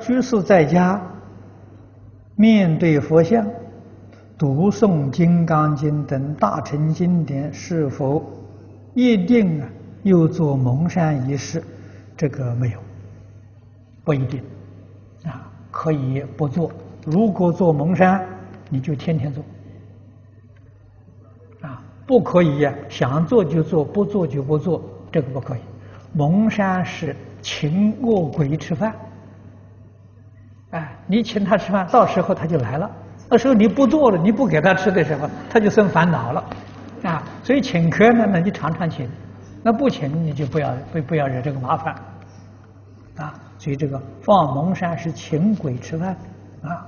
居士在家面对佛像读诵《金刚经》等大乘经典，是否一定啊又做蒙山仪式？这个没有，不一定啊，可以不做。如果做蒙山，你就天天做啊，不可以呀，想做就做，不做就不做，这个不可以。蒙山是请饿鬼吃饭。你请他吃饭，到时候他就来了。那时候你不做了，你不给他吃的时候，他就生烦恼了。啊，所以请客呢，那你常常请；那不请，你就不要不不要惹这个麻烦。啊，所以这个放蒙山是请鬼吃饭，啊。